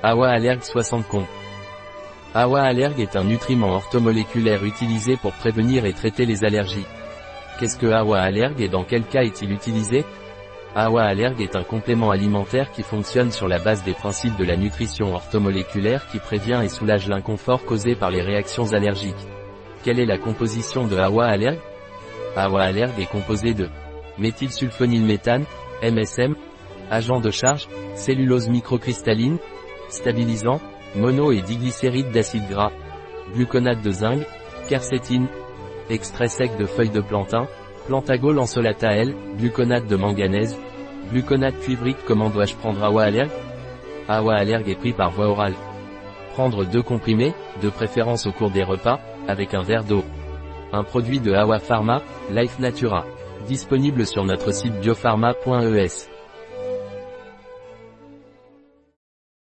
Awa Allergue 60 con. Awa Allergue est un nutriment orthomoléculaire utilisé pour prévenir et traiter les allergies. Qu'est-ce que Awa Allergue et dans quel cas est-il utilisé? Awa Allergue est un complément alimentaire qui fonctionne sur la base des principes de la nutrition orthomoléculaire qui prévient et soulage l'inconfort causé par les réactions allergiques. Quelle est la composition de Awa Allergue Awa Allergue est composé de méthylsulfonylméthane, MSM, agent de charge, cellulose microcristalline, stabilisant, mono et diglycéride d'acide gras, gluconate de zinc, quercétine, extrait sec de feuilles de plantain, plantagol en solata L, gluconate de manganèse, gluconate cuivrique Comment dois-je prendre Awa Allergue Awa Allergue est pris par voie orale. Prendre deux comprimés, de préférence au cours des repas, avec un verre d'eau. Un produit de Awa Pharma, Life Natura. Disponible sur notre site biopharma.es.